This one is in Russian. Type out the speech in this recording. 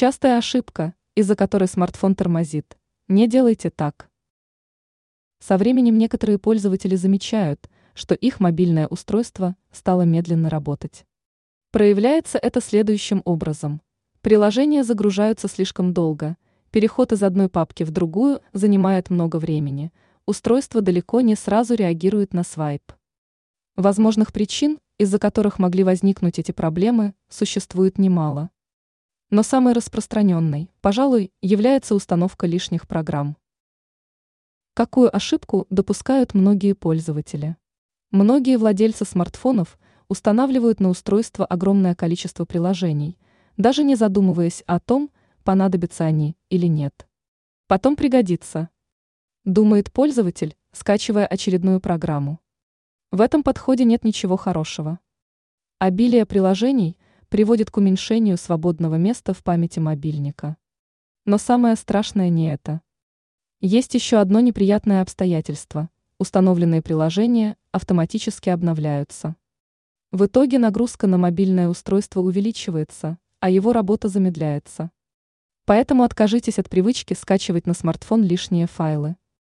Частая ошибка, из-за которой смартфон тормозит. Не делайте так. Со временем некоторые пользователи замечают, что их мобильное устройство стало медленно работать. Проявляется это следующим образом. Приложения загружаются слишком долго, переход из одной папки в другую занимает много времени, устройство далеко не сразу реагирует на свайп. Возможных причин, из-за которых могли возникнуть эти проблемы, существует немало. Но самой распространенной, пожалуй, является установка лишних программ. Какую ошибку допускают многие пользователи? Многие владельцы смартфонов устанавливают на устройство огромное количество приложений, даже не задумываясь о том, понадобятся они или нет. Потом пригодится. Думает пользователь, скачивая очередную программу. В этом подходе нет ничего хорошего. Обилие приложений приводит к уменьшению свободного места в памяти мобильника. Но самое страшное не это. Есть еще одно неприятное обстоятельство. Установленные приложения автоматически обновляются. В итоге нагрузка на мобильное устройство увеличивается, а его работа замедляется. Поэтому откажитесь от привычки скачивать на смартфон лишние файлы.